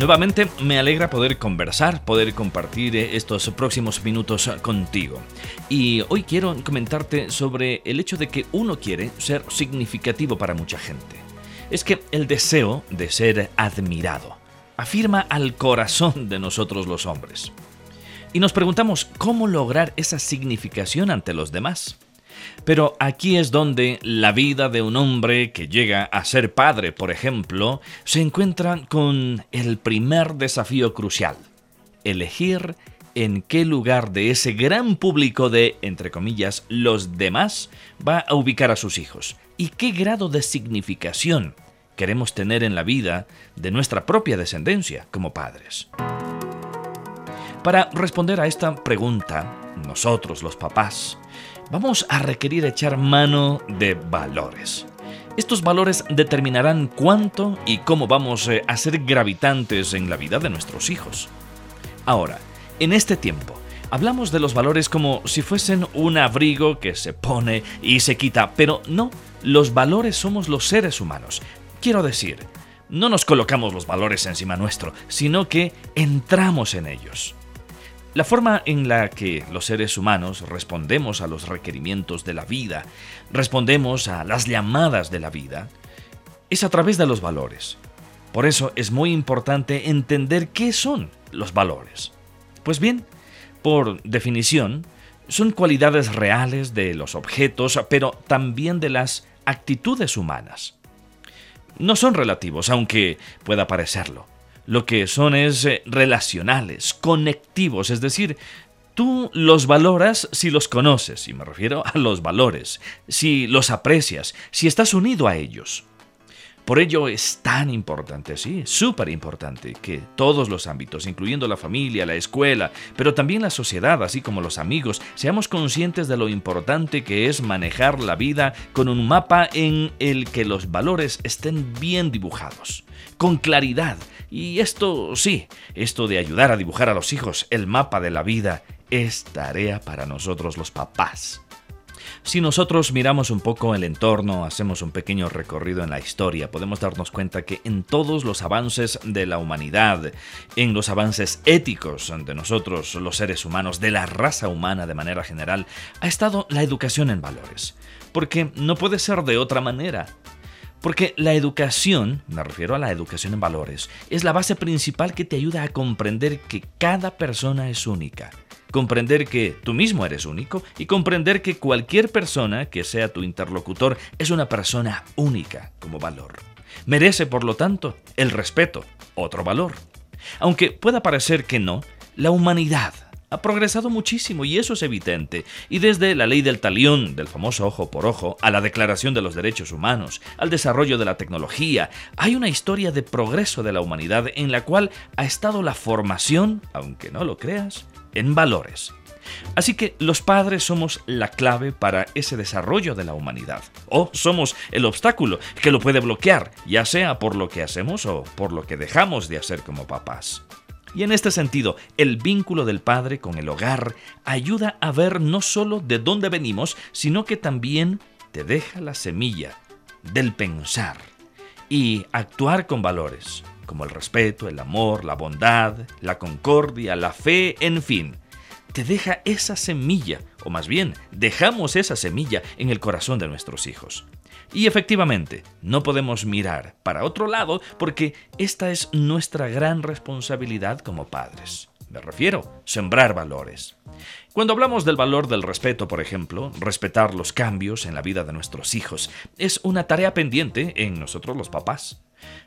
Nuevamente me alegra poder conversar, poder compartir eh, estos próximos minutos contigo. Y hoy quiero comentarte sobre el hecho de que uno quiere ser significativo para mucha gente. Es que el deseo de ser admirado afirma al corazón de nosotros los hombres. Y nos preguntamos cómo lograr esa significación ante los demás. Pero aquí es donde la vida de un hombre que llega a ser padre, por ejemplo, se encuentra con el primer desafío crucial, elegir en qué lugar de ese gran público de, entre comillas, los demás va a ubicar a sus hijos y qué grado de significación queremos tener en la vida de nuestra propia descendencia como padres. Para responder a esta pregunta, nosotros los papás, vamos a requerir echar mano de valores. Estos valores determinarán cuánto y cómo vamos eh, a ser gravitantes en la vida de nuestros hijos. Ahora, en este tiempo, hablamos de los valores como si fuesen un abrigo que se pone y se quita, pero no, los valores somos los seres humanos. Quiero decir, no nos colocamos los valores encima nuestro, sino que entramos en ellos. La forma en la que los seres humanos respondemos a los requerimientos de la vida, respondemos a las llamadas de la vida, es a través de los valores. Por eso es muy importante entender qué son los valores. Pues bien, por definición, son cualidades reales de los objetos, pero también de las actitudes humanas. No son relativos, aunque pueda parecerlo lo que son es eh, relacionales, conectivos, es decir, tú los valoras si los conoces, y me refiero a los valores, si los aprecias, si estás unido a ellos. Por ello es tan importante, sí, súper importante, que todos los ámbitos, incluyendo la familia, la escuela, pero también la sociedad, así como los amigos, seamos conscientes de lo importante que es manejar la vida con un mapa en el que los valores estén bien dibujados, con claridad. Y esto, sí, esto de ayudar a dibujar a los hijos el mapa de la vida, es tarea para nosotros los papás. Si nosotros miramos un poco el entorno, hacemos un pequeño recorrido en la historia, podemos darnos cuenta que en todos los avances de la humanidad, en los avances éticos de nosotros, los seres humanos, de la raza humana de manera general, ha estado la educación en valores. Porque no puede ser de otra manera. Porque la educación, me refiero a la educación en valores, es la base principal que te ayuda a comprender que cada persona es única comprender que tú mismo eres único y comprender que cualquier persona que sea tu interlocutor es una persona única como valor. Merece, por lo tanto, el respeto, otro valor. Aunque pueda parecer que no, la humanidad ha progresado muchísimo y eso es evidente. Y desde la ley del talión, del famoso ojo por ojo, a la Declaración de los Derechos Humanos, al desarrollo de la tecnología, hay una historia de progreso de la humanidad en la cual ha estado la formación, aunque no lo creas, en valores. Así que los padres somos la clave para ese desarrollo de la humanidad. O somos el obstáculo que lo puede bloquear, ya sea por lo que hacemos o por lo que dejamos de hacer como papás. Y en este sentido, el vínculo del padre con el hogar ayuda a ver no solo de dónde venimos, sino que también te deja la semilla del pensar y actuar con valores como el respeto, el amor, la bondad, la concordia, la fe, en fin. Te deja esa semilla, o más bien, dejamos esa semilla en el corazón de nuestros hijos. Y efectivamente, no podemos mirar para otro lado porque esta es nuestra gran responsabilidad como padres. Me refiero, sembrar valores. Cuando hablamos del valor del respeto, por ejemplo, respetar los cambios en la vida de nuestros hijos es una tarea pendiente en nosotros los papás.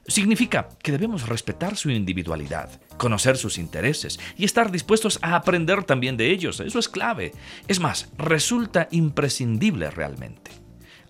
Significa que debemos respetar su individualidad, conocer sus intereses y estar dispuestos a aprender también de ellos. Eso es clave. Es más, resulta imprescindible realmente.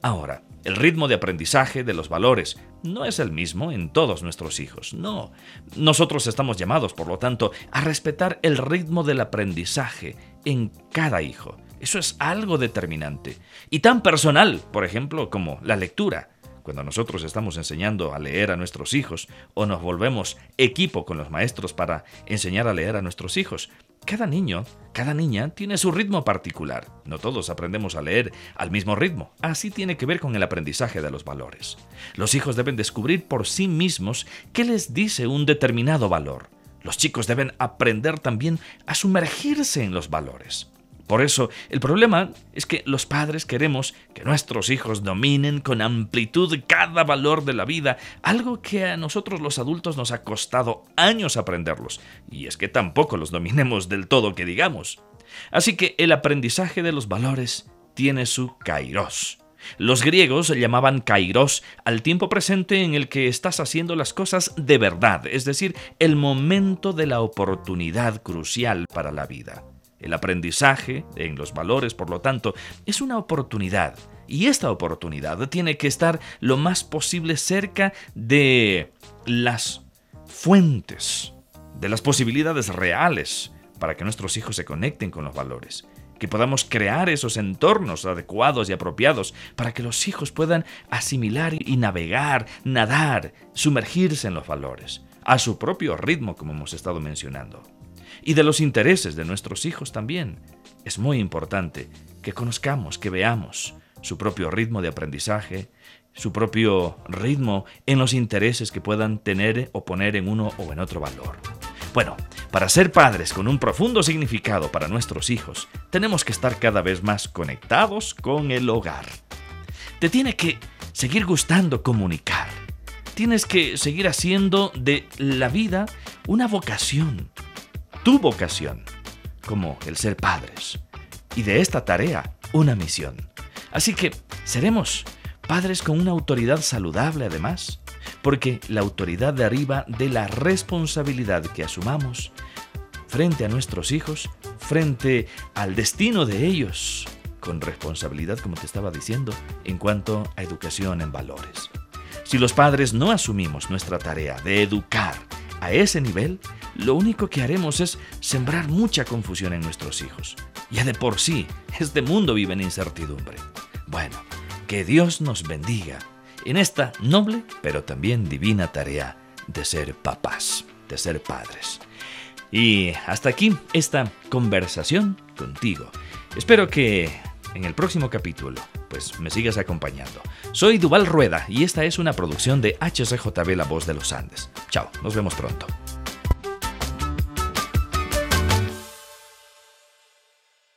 Ahora, el ritmo de aprendizaje de los valores no es el mismo en todos nuestros hijos, no. Nosotros estamos llamados, por lo tanto, a respetar el ritmo del aprendizaje en cada hijo Eso es algo determinante. Y tan personal, por ejemplo, como la lectura. Cuando nosotros estamos enseñando a leer a nuestros hijos o nos volvemos equipo con los maestros para enseñar a leer a nuestros hijos, cada niño, cada niña tiene su ritmo particular. No todos aprendemos a leer al mismo ritmo. Así tiene que ver con el aprendizaje de los valores. Los hijos deben descubrir por sí mismos qué les dice un determinado valor. Los chicos deben aprender también a sumergirse en los valores. Por eso, el problema es que los padres queremos que nuestros hijos dominen con amplitud cada valor de la vida, algo que a nosotros los adultos nos ha costado años aprenderlos, y es que tampoco los dominemos del todo que digamos. Así que el aprendizaje de los valores tiene su kairos. Los griegos llamaban kairos al tiempo presente en el que estás haciendo las cosas de verdad, es decir, el momento de la oportunidad crucial para la vida. El aprendizaje en los valores, por lo tanto, es una oportunidad. Y esta oportunidad tiene que estar lo más posible cerca de las fuentes, de las posibilidades reales para que nuestros hijos se conecten con los valores. Que podamos crear esos entornos adecuados y apropiados para que los hijos puedan asimilar y navegar, nadar, sumergirse en los valores, a su propio ritmo, como hemos estado mencionando y de los intereses de nuestros hijos también. Es muy importante que conozcamos, que veamos su propio ritmo de aprendizaje, su propio ritmo en los intereses que puedan tener o poner en uno o en otro valor. Bueno, para ser padres con un profundo significado para nuestros hijos, tenemos que estar cada vez más conectados con el hogar. Te tiene que seguir gustando comunicar. Tienes que seguir haciendo de la vida una vocación, tu vocación como el ser padres y de esta tarea una misión. Así que seremos padres con una autoridad saludable además, porque la autoridad deriva de la responsabilidad que asumamos frente a nuestros hijos, frente al destino de ellos, con responsabilidad, como te estaba diciendo, en cuanto a educación en valores. Si los padres no asumimos nuestra tarea de educar a ese nivel, lo único que haremos es sembrar mucha confusión en nuestros hijos. Ya de por sí, este mundo vive en incertidumbre. Bueno, que Dios nos bendiga en esta noble pero también divina tarea de ser papás, de ser padres. Y hasta aquí esta conversación contigo. Espero que en el próximo capítulo pues me sigas acompañando. Soy Duval Rueda y esta es una producción de HCJB La Voz de los Andes. Chao, nos vemos pronto.